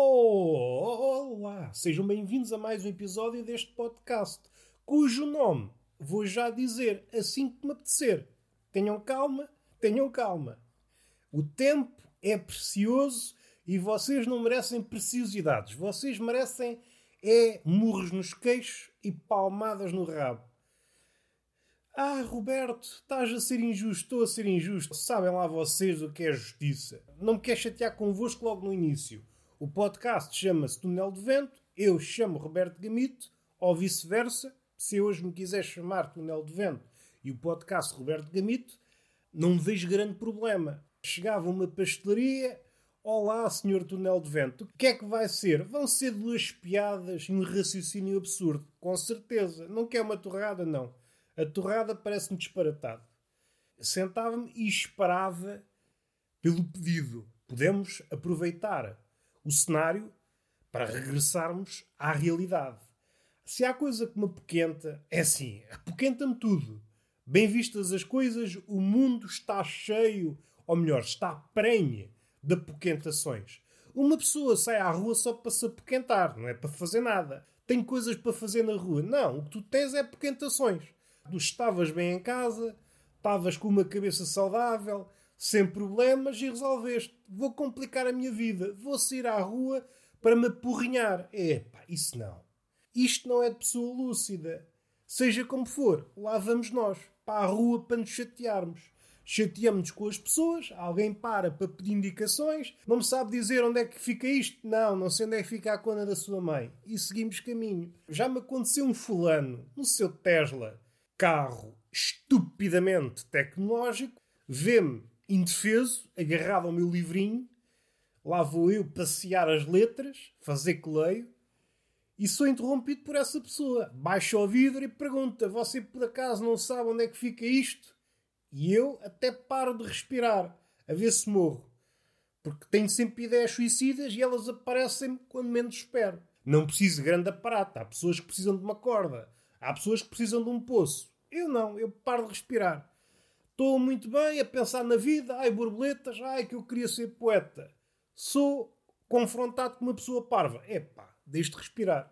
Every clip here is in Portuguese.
Olá, sejam bem-vindos a mais um episódio deste podcast, cujo nome vou já dizer assim que me apetecer. Tenham calma, tenham calma. O tempo é precioso e vocês não merecem preciosidades. Vocês merecem é murros nos queixos e palmadas no rabo. Ah, Roberto, estás a ser injusto, estou a ser injusto. Sabem lá vocês o que é justiça. Não me quero chatear convosco logo no início. O podcast chama-se Túnel de Vento, eu chamo Roberto Gamito, ou vice-versa. Se hoje me quiser chamar Túnel de Vento e o podcast Roberto Gamito, não vejo grande problema. Chegava uma pastelaria, Olá, senhor Túnel de Vento. O que é que vai ser? Vão ser duas piadas e um raciocínio absurdo. Com certeza. Não quer uma torrada, não. A torrada parece-me disparatado. Sentava-me e esperava pelo pedido. Podemos aproveitar o cenário para regressarmos à realidade. Se há coisa que me apoquenta, é assim, apoquenta-me tudo. Bem vistas as coisas, o mundo está cheio, ou melhor, está prenhe de apoquentações. Uma pessoa sai à rua só para se apoquentar, não é para fazer nada. Tem coisas para fazer na rua. Não, o que tu tens é apoquentações. Tu estavas bem em casa, estavas com uma cabeça saudável, sem problemas e resolveste. Vou complicar a minha vida, vou sair à rua para me apurrinhar. Epá, isso não. Isto não é de pessoa lúcida. Seja como for, lá vamos nós, para a rua para nos chatearmos. Chateamos-nos com as pessoas, alguém para para pedir indicações, não me sabe dizer onde é que fica isto, não, não sei onde é que fica a cona da sua mãe. E seguimos caminho. Já me aconteceu um fulano, no seu Tesla, carro estupidamente tecnológico, vê-me indefeso, agarrado ao meu livrinho. Lá vou eu passear as letras, fazer que leio, e sou interrompido por essa pessoa. Baixa o vidro e pergunta: Você por acaso não sabe onde é que fica isto? E eu até paro de respirar, a ver se morro. Porque tenho sempre ideias suicidas e elas aparecem quando menos espero. Não preciso de grande aparato. Há pessoas que precisam de uma corda. Há pessoas que precisam de um poço. Eu não, eu paro de respirar. Estou muito bem a pensar na vida, ai borboletas, ai que eu queria ser poeta. Sou confrontado com uma pessoa parva. Epá, deixe de respirar.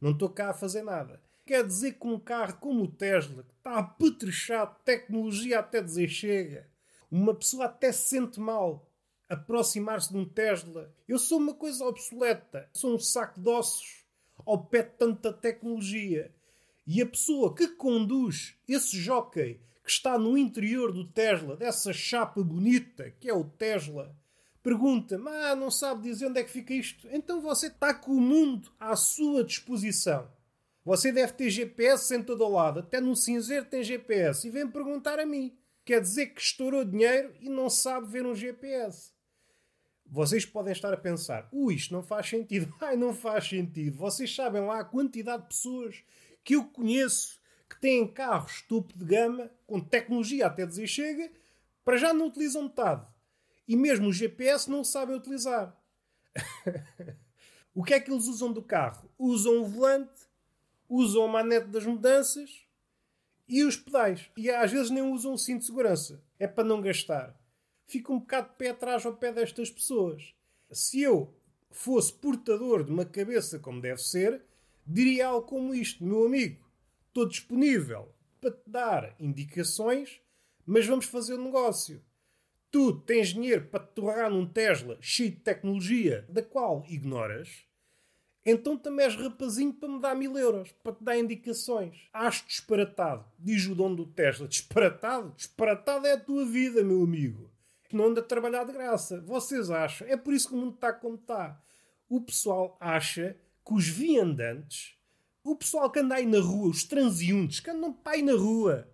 Não estou cá a fazer nada. Quer dizer que um carro como o Tesla, que está apetrechado, tecnologia até dizer chega, uma pessoa até se sente mal aproximar-se de um Tesla. Eu sou uma coisa obsoleta, sou um saco de ossos ao pé de tanta tecnologia. E a pessoa que conduz esse jockey que está no interior do Tesla, dessa chapa bonita que é o Tesla, pergunta-me: Ah, não sabe dizer onde é que fica isto? Então você está com o mundo à sua disposição. Você deve ter GPS em todo o lado, até no cinzeiro tem GPS, e vem perguntar a mim. Quer dizer que estourou dinheiro e não sabe ver um GPS. Vocês podem estar a pensar: ui, isto não faz sentido. Ai, não faz sentido. Vocês sabem lá a quantidade de pessoas que eu conheço que têm carros topo de gama, com tecnologia até dizer chega, para já não utilizam metade. E mesmo o GPS não sabem utilizar. o que é que eles usam do carro? Usam o volante, usam a manete das mudanças e os pedais. E às vezes nem usam o cinto de segurança. É para não gastar. Fico um bocado de pé atrás ao pé destas pessoas. Se eu fosse portador de uma cabeça como deve ser, diria algo como isto, meu amigo. Estou disponível para te dar indicações, mas vamos fazer o um negócio. Tu tens dinheiro para te torrar num Tesla cheio de tecnologia, da qual ignoras, então também és rapazinho para me dar mil euros, para te dar indicações. Acho disparatado. Diz o dono do Tesla. Disparatado? Disparatado é a tua vida, meu amigo. Não anda a trabalhar de graça. Vocês acham? É por isso que o mundo está como está. O pessoal acha que os viandantes, o pessoal que anda aí na rua, os transeuntes, que andam aí na rua,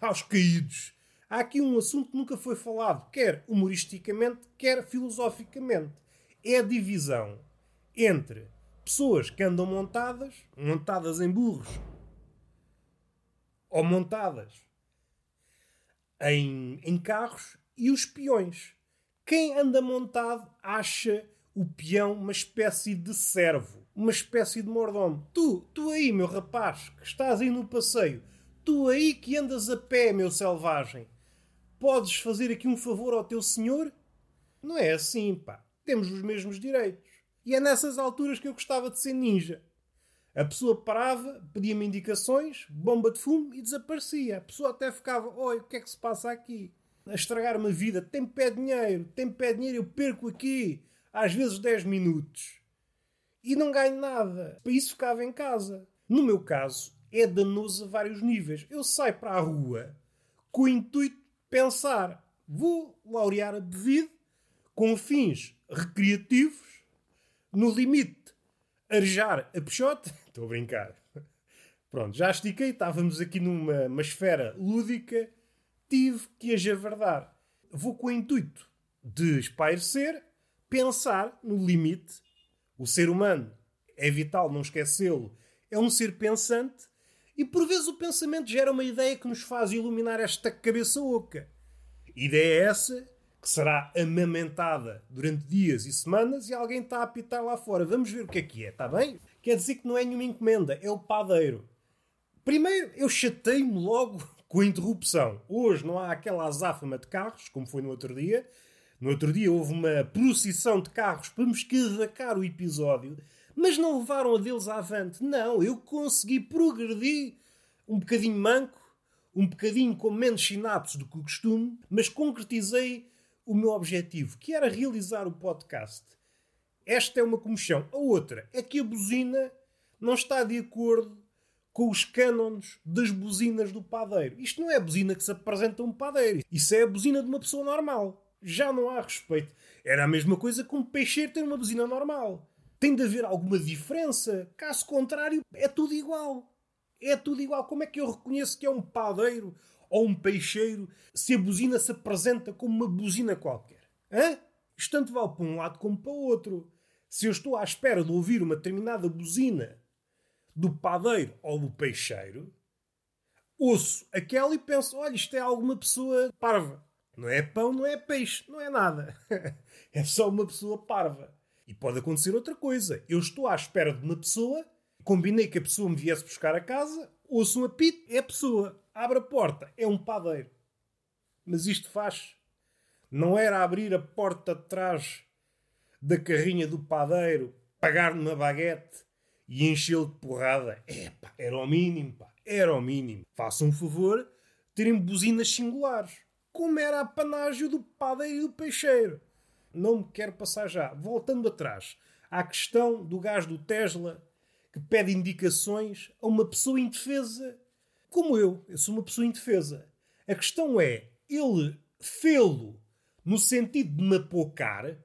aos caídos, há aqui um assunto que nunca foi falado, quer humoristicamente, quer filosoficamente. É a divisão entre pessoas que andam montadas, montadas em burros, ou montadas em, em carros, e os peões. Quem anda montado acha o peão uma espécie de servo, uma espécie de mordomo. Tu, tu aí, meu rapaz, que estás aí no passeio, tu aí que andas a pé, meu selvagem, podes fazer aqui um favor ao teu senhor? Não é assim, pá. Temos os mesmos direitos. E é nessas alturas que eu gostava de ser ninja. A pessoa parava, pedia-me indicações, bomba de fumo e desaparecia. A pessoa até ficava: Oi, o que é que se passa aqui? A estragar-me a vida. Tem pé dinheiro, tem pé dinheiro, eu perco aqui, às vezes 10 minutos. E não ganho nada. Para isso ficava em casa. No meu caso, é danoso a vários níveis. Eu saio para a rua com o intuito de pensar: vou laurear a bebida com fins recreativos, no limite, arejar a peixote. Estou a brincar. Pronto, já estiquei, estávamos aqui numa esfera lúdica, tive que ajavardar. Vou com o intuito de espairecer, pensar no limite. O ser humano é vital não esquecê-lo, é um ser pensante e por vezes o pensamento gera uma ideia que nos faz iluminar esta cabeça oca. Ideia essa que será amamentada durante dias e semanas e alguém está a apitar lá fora. Vamos ver o que é que é, está bem? Quer dizer que não é nenhuma encomenda, é o padeiro. Primeiro, eu chatei-me logo com a interrupção. Hoje não há aquela azáfama de carros, como foi no outro dia. No outro dia houve uma procissão de carros para me escavacar o episódio mas não levaram a deles avante. Não, eu consegui progredir um bocadinho manco, um bocadinho com menos sinapses do que o costume, mas concretizei o meu objetivo, que era realizar o podcast. Esta é uma comichão. A outra é que a buzina não está de acordo com os cânones das buzinas do padeiro. Isto não é a buzina que se apresenta a um padeiro. Isso é a buzina de uma pessoa normal. Já não há respeito. Era a mesma coisa que um peixeiro ter uma buzina normal. Tem de haver alguma diferença. Caso contrário, é tudo igual. É tudo igual. Como é que eu reconheço que é um padeiro ou um peixeiro se a buzina se apresenta como uma buzina qualquer? Hã? Isto tanto vale para um lado como para o outro. Se eu estou à espera de ouvir uma determinada buzina do padeiro ou do peixeiro, ouço aquela e penso: olha, isto é alguma pessoa parva. Não é pão, não é peixe, não é nada. é só uma pessoa parva. E pode acontecer outra coisa. Eu estou à espera de uma pessoa, combinei que a pessoa me viesse buscar a casa, ouço um apito, é a pessoa, abre a porta, é um padeiro. Mas isto faz. Não era abrir a porta de trás da carrinha do padeiro, pagar numa baguete e enchê-lo de porrada. Epá, era o mínimo, pá. Era o mínimo. Façam um favor, terem buzinas singulares. Como era a panágio do padeiro e do peixeiro não me quero passar já. Voltando atrás à questão do gás do Tesla que pede indicações a uma pessoa indefesa como eu. Eu sou uma pessoa indefesa. A questão é, ele fê-lo no sentido de me apocar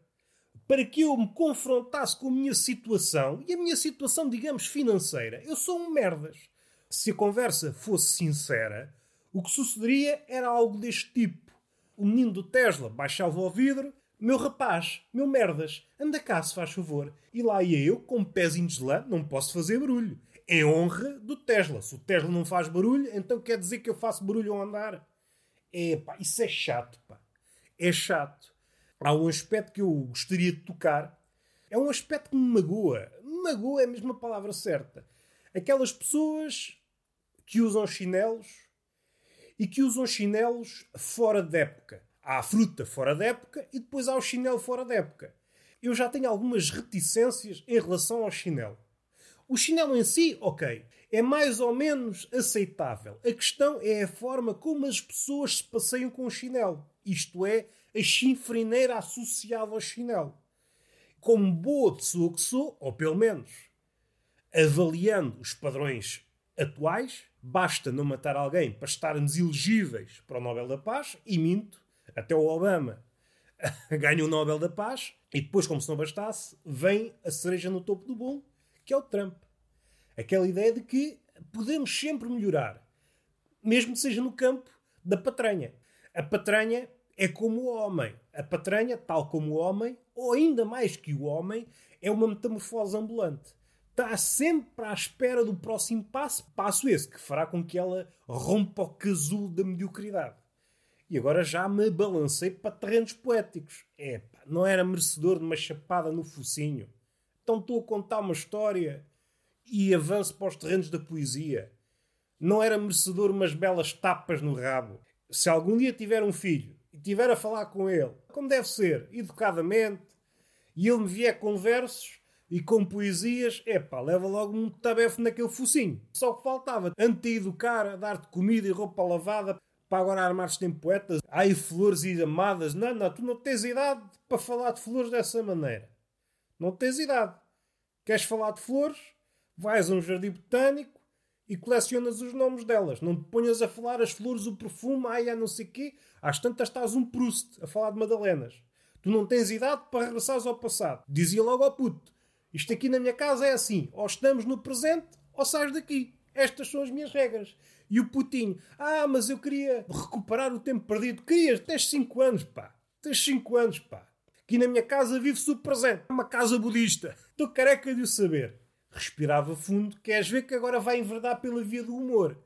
para que eu me confrontasse com a minha situação e a minha situação, digamos, financeira. Eu sou um merdas. Se a conversa fosse sincera, o que sucederia era algo deste tipo. O menino do Tesla baixava o vidro meu rapaz, meu merdas, anda cá se faz favor. E lá ia eu, com pezinhos de lã, não posso fazer barulho. É honra do Tesla. Se o Tesla não faz barulho, então quer dizer que eu faço barulho ao andar. É pá, isso é chato, pá. É chato. Há um aspecto que eu gostaria de tocar. É um aspecto que me magoa. Magoa é a palavra certa. Aquelas pessoas que usam chinelos e que usam chinelos fora de época. Há a fruta fora da época e depois há o chinelo fora da época. Eu já tenho algumas reticências em relação ao chinelo. O chinelo em si, ok, é mais ou menos aceitável. A questão é a forma como as pessoas se passeiam com o chinelo. Isto é, a chinfrineira associada ao chinelo. Como boa pessoa que sou, ou pelo menos avaliando os padrões atuais, basta não matar alguém para estarmos elegíveis para o Nobel da Paz, e minto, até o Obama ganha o Nobel da Paz e depois, como se não bastasse, vem a cereja no topo do bolo, que é o Trump. Aquela ideia de que podemos sempre melhorar, mesmo que seja no campo da patranha. A patranha é como o homem. A patranha, tal como o homem, ou ainda mais que o homem, é uma metamorfose ambulante. Está sempre à espera do próximo passo, passo esse que fará com que ela rompa o casulo da mediocridade. E agora já me balancei para terrenos poéticos. Epá, não era merecedor de uma chapada no focinho. Então estou a contar uma história e avanço para os terrenos da poesia. Não era merecedor umas belas tapas no rabo. Se algum dia tiver um filho e tiver a falar com ele, como deve ser, educadamente, e ele me vier com versos, e com poesias, epá, leva logo um tabefe naquele focinho. Só que faltava. Antes de educar, dar-te comida e roupa lavada, para agora armar-te em poetas. Ai, flores e amadas. Não, não, tu não tens idade para falar de flores dessa maneira. Não tens idade. Queres falar de flores? Vais a um jardim botânico e colecionas os nomes delas. Não te ponhas a falar as flores, o perfume, ai, a não sei quê. Às tantas estás um Proust a falar de Madalenas. Tu não tens idade para regressares ao passado. Dizia logo ao puto. Isto aqui na minha casa é assim. Ou estamos no presente ou sais daqui. Estas são as minhas regras. E o putinho. Ah, mas eu queria recuperar o tempo perdido. Querias? Tens 5 anos, pá. Tens 5 anos, pá. Aqui na minha casa vive-se o presente. É uma casa budista. Estou careca de o saber. Respirava fundo. Queres ver que agora vai enverdar pela via do humor.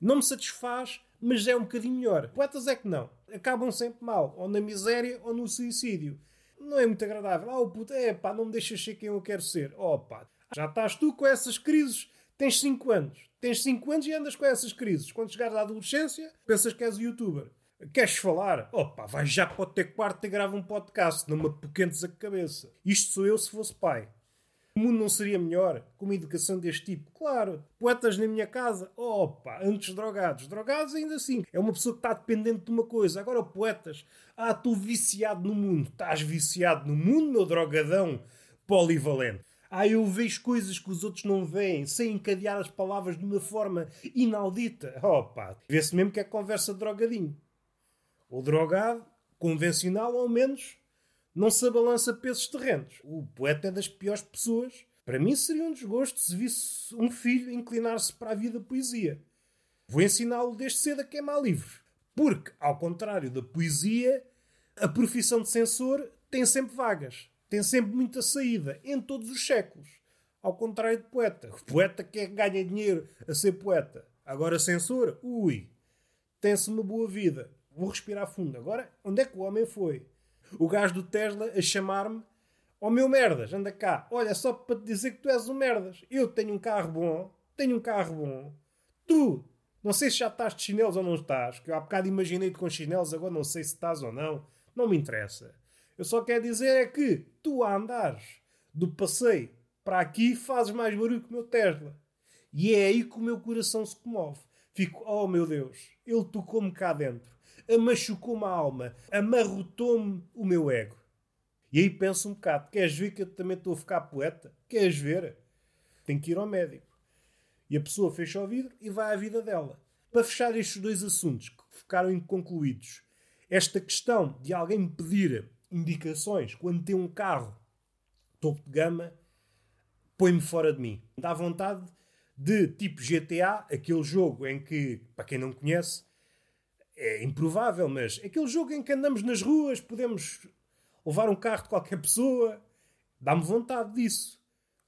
Não me satisfaz, mas é um bocadinho melhor. Poetas é que não. Acabam sempre mal. Ou na miséria ou no suicídio. Não é muito agradável. Ah, o puto, é pá, não me deixas ser quem eu quero ser. Oh pá, já estás tu com essas crises. Tens 5 anos. Tens 5 anos e andas com essas crises. Quando chegares à adolescência, pensas que és youtuber. Queres falar? Opa, vai já para o teu quarto e grava um podcast, não me apoquentes a cabeça. Isto sou eu se fosse pai. O mundo não seria melhor com uma educação deste tipo? Claro. Poetas na minha casa? Opa, antes drogados. Drogados ainda assim. É uma pessoa que está dependente de uma coisa. Agora poetas. Ah, estou viciado no mundo. Estás viciado no mundo, meu drogadão polivalente. Ah, eu vejo coisas que os outros não veem, sem encadear as palavras de uma forma inaudita. Opa, vê-se mesmo que é conversa de drogadinho. O drogado, convencional ao menos, não se abalança pesos terrenos. O poeta é das piores pessoas. Para mim seria um desgosto se visse um filho inclinar-se para a vida poesia. Vou ensiná-lo desde cedo a queimar livros. Porque, ao contrário da poesia, a profissão de censor tem sempre vagas. Tem sempre muita saída, em todos os séculos. Ao contrário de poeta. O poeta quer ganha dinheiro a ser poeta. Agora censor, ui, tem-se uma boa vida vou respirar fundo. Agora, onde é que o homem foi? O gajo do Tesla a chamar-me Ó oh, meu merdas, anda cá. Olha, só para te dizer que tu és um merdas. Eu tenho um carro bom, tenho um carro bom. Tu, não sei se já estás de chinelos ou não estás, que eu há bocado imaginei-te com chinelos, agora não sei se estás ou não. Não me interessa. Eu só quero dizer é que tu a andares do passeio para aqui fazes mais barulho que o meu Tesla. E é aí que o meu coração se comove. Fico, oh meu Deus, ele tocou-me cá dentro machucou-me a alma, amarrotou-me o meu ego. E aí penso um bocado: queres ver que eu também estou a ficar poeta? Queres ver? Tenho que ir ao médico. E a pessoa fecha o vidro e vai à vida dela. Para fechar estes dois assuntos que ficaram inconcluídos, esta questão de alguém me pedir indicações quando tem um carro topo de gama põe-me fora de mim. Dá vontade de, tipo GTA, aquele jogo em que, para quem não conhece, é improvável, mas aquele jogo em que andamos nas ruas, podemos levar um carro de qualquer pessoa, dá-me vontade disso.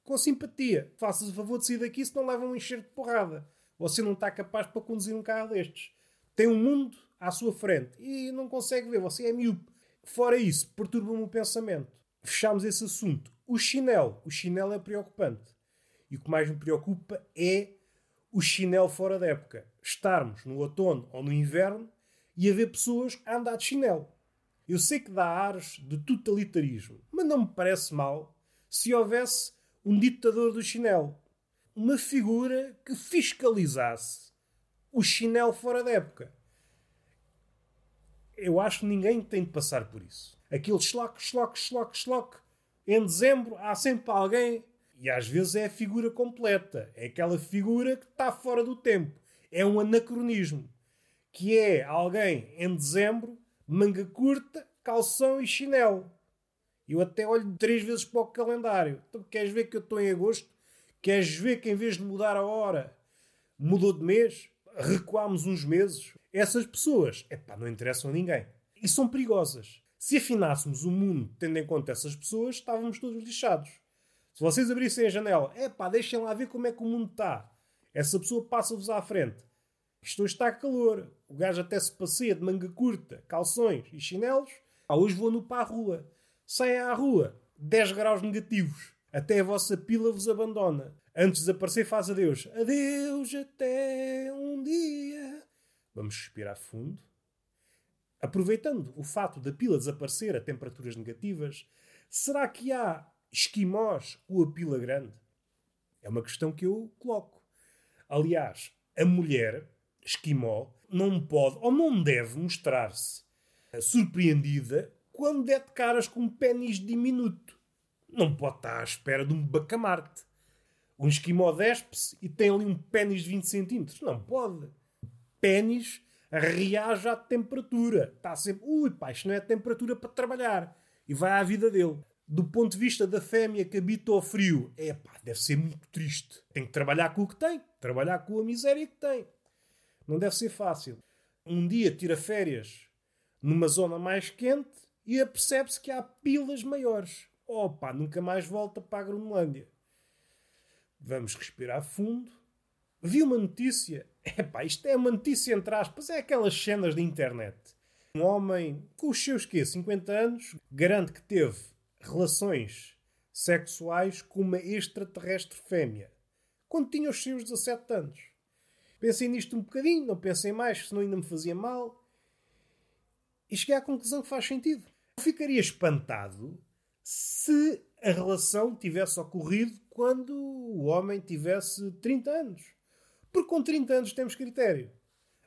Com simpatia. Faças o favor de sair daqui se não levam um enxerto de porrada. Você não está capaz para conduzir um carro destes. Tem um mundo à sua frente e não consegue ver. Você é miúdo. Fora isso, perturba-me o pensamento. Fechámos esse assunto. O chinelo. O chinelo é preocupante. E o que mais me preocupa é o chinelo fora da época. Estarmos no outono ou no inverno e haver pessoas a andar de chinelo. Eu sei que dá ares de totalitarismo, mas não me parece mal se houvesse um ditador do chinelo. Uma figura que fiscalizasse o chinelo fora da época. Eu acho que ninguém tem de passar por isso. Aquele schlock, schlock, schlock, schlock. Em dezembro há sempre alguém, e às vezes é a figura completa. É aquela figura que está fora do tempo. É um anacronismo que é alguém em dezembro, manga curta, calção e chinelo. Eu até olho três vezes para o calendário. Então, queres ver que eu estou em agosto? Queres ver que em vez de mudar a hora, mudou de mês? Recuámos uns meses? Essas pessoas, epá, não interessam a ninguém. E são perigosas. Se afinássemos o mundo tendo em conta essas pessoas, estávamos todos lixados. Se vocês abrissem a janela, epá, deixem lá ver como é que o mundo está. Essa pessoa passa-vos à frente. Isto hoje está calor. O gajo até se passeia de manga curta, calções e chinelos. Ah, hoje vou no para a rua. Saem à rua. 10 graus negativos. Até a vossa pila vos abandona. Antes de desaparecer, faz adeus. Adeus até um dia. Vamos respirar fundo. Aproveitando o fato da pila desaparecer a temperaturas negativas, será que há esquimós com a pila grande? É uma questão que eu coloco. Aliás, a mulher esquimó não pode ou não deve mostrar-se surpreendida quando der de caras com um pênis diminuto. Não pode estar à espera de um bacamarte. Um esquimó despe-se e tem ali um pênis de 20 centímetros. Não pode. Pênis reage à temperatura. Está sempre, ui pá, isto não é temperatura para trabalhar. E vai à vida dele. Do ponto de vista da fêmea que habita ao frio, é pá, deve ser muito triste. Tem que trabalhar com o que tem, trabalhar com a miséria que tem. Não deve ser fácil. Um dia tira férias numa zona mais quente e apercebe-se que há pilas maiores. Opa, nunca mais volta para a Groenlândia. Vamos respirar fundo. Vi uma notícia. Epá, isto é uma notícia entre aspas. É aquelas cenas da internet. Um homem com os seus quê? 50 anos garante que teve relações sexuais com uma extraterrestre fêmea. Quando tinha os seus 17 anos. Pensei nisto um bocadinho, não pensei mais, senão ainda me fazia mal. E cheguei à conclusão que faz sentido. Eu ficaria espantado se a relação tivesse ocorrido quando o homem tivesse 30 anos. Porque com 30 anos temos critério.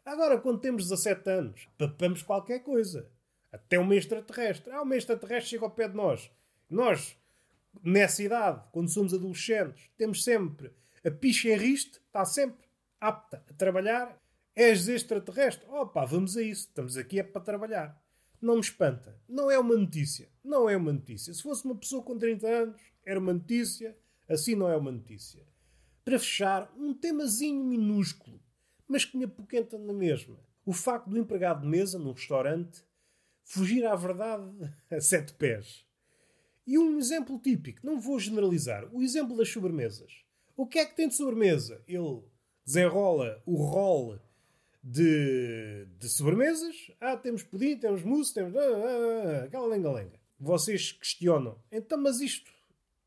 Agora, quando temos 17 anos, papamos qualquer coisa. Até uma extraterrestre. Ah, uma extraterrestre chega ao pé de nós. Nós, nessa idade, quando somos adolescentes, temos sempre a picha em riste, está sempre apta a trabalhar. És extraterrestre? Opa, vamos a isso. Estamos aqui é para trabalhar. Não me espanta. Não é uma notícia. Não é uma notícia. Se fosse uma pessoa com 30 anos, era uma notícia. Assim não é uma notícia. Para fechar, um temazinho minúsculo, mas que me apoquenta na mesma. O facto do empregado de mesa, num restaurante, fugir à verdade a sete pés. E um exemplo típico, não vou generalizar, o exemplo das sobremesas. O que é que tem de sobremesa? Ele desenrola o rol de, de sobremesas. Ah, temos pudim, temos mousse, temos. Ah, ah, ah, aquela lenga-lenga. Vocês questionam, então, mas isto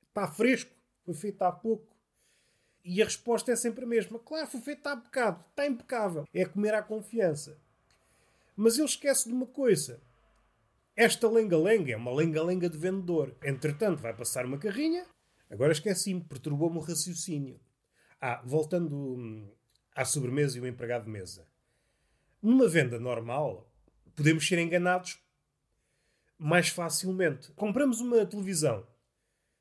está fresco? Foi feito há pouco? E a resposta é sempre a mesma. Claro, foi feito há bocado. Está impecável. É comer à confiança. Mas ele esquece de uma coisa. Esta lenga-lenga é uma lenga-lenga de vendedor. Entretanto, vai passar uma carrinha. Agora esqueci-me, perturbou-me o raciocínio. Ah, voltando hum, à sobremesa e o empregado de mesa. Numa venda normal, podemos ser enganados mais facilmente. Compramos uma televisão.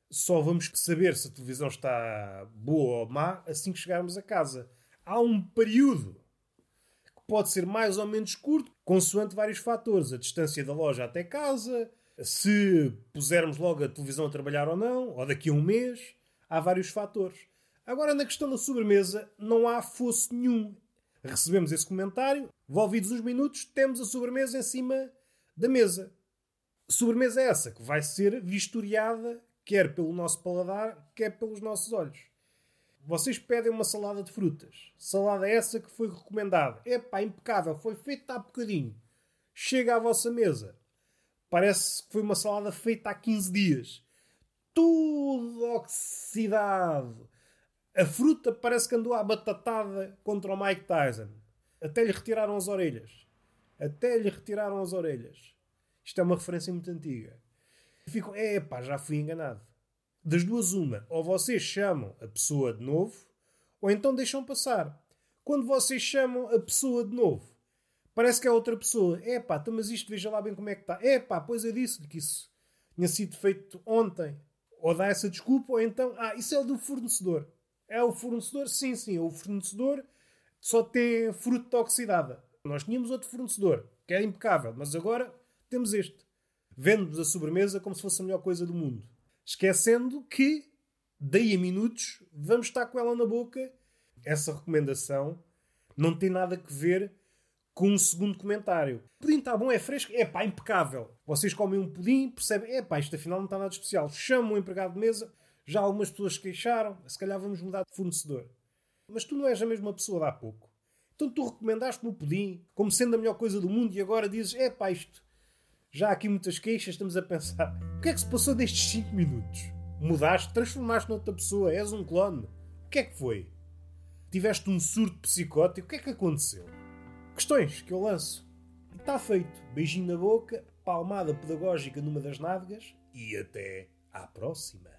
Só vamos saber se a televisão está boa ou má assim que chegarmos a casa. Há um período pode ser mais ou menos curto, consoante vários fatores. A distância da loja até casa, se pusermos logo a televisão a trabalhar ou não, ou daqui a um mês. Há vários fatores. Agora, na questão da sobremesa, não há fosse nenhum. Recebemos esse comentário, envolvidos uns minutos, temos a sobremesa em cima da mesa. Sobremesa é essa que vai ser vistoriada quer pelo nosso paladar, quer pelos nossos olhos. Vocês pedem uma salada de frutas. Salada essa que foi recomendada. Epá, impecável. Foi feita há bocadinho. Chega à vossa mesa. Parece que foi uma salada feita há 15 dias. Tudo oxidado. A fruta parece que andou à batatada contra o Mike Tyson. Até lhe retiraram as orelhas. Até lhe retiraram as orelhas. Isto é uma referência muito antiga. Ficam, epá, já fui enganado das duas, uma. Ou vocês chamam a pessoa de novo, ou então deixam passar. Quando vocês chamam a pessoa de novo, parece que é outra pessoa. É pá, então, mas isto veja lá bem como é que está. É pá, pois eu disse-lhe que isso tinha sido feito ontem. Ou dá essa desculpa, ou então, ah, isso é o do fornecedor. É o fornecedor? Sim, sim, o fornecedor só tem fruta oxidada. Nós tínhamos outro fornecedor, que era impecável, mas agora temos este. Vende-nos a sobremesa como se fosse a melhor coisa do mundo esquecendo que daí a minutos vamos estar com ela na boca. Essa recomendação não tem nada a ver com um segundo comentário. O pudim está bom, é fresco, é pá, impecável. Vocês comem um pudim, percebem, é pá, isto afinal não está nada especial. Chamam um empregado de mesa, já algumas pessoas queixaram, se calhar vamos mudar de fornecedor. Mas tu não és a mesma pessoa de há pouco. Então tu recomendaste-me o pudim como sendo a melhor coisa do mundo e agora dizes, é pá, isto já há aqui muitas queixas, estamos a pensar: o que é que se passou destes 5 minutos? Mudaste, transformaste noutra pessoa, és um clone. O que é que foi? Tiveste um surto psicótico? O que é que aconteceu? Questões que eu lanço. E está feito. Beijinho na boca, palmada pedagógica numa das nádegas e até à próxima.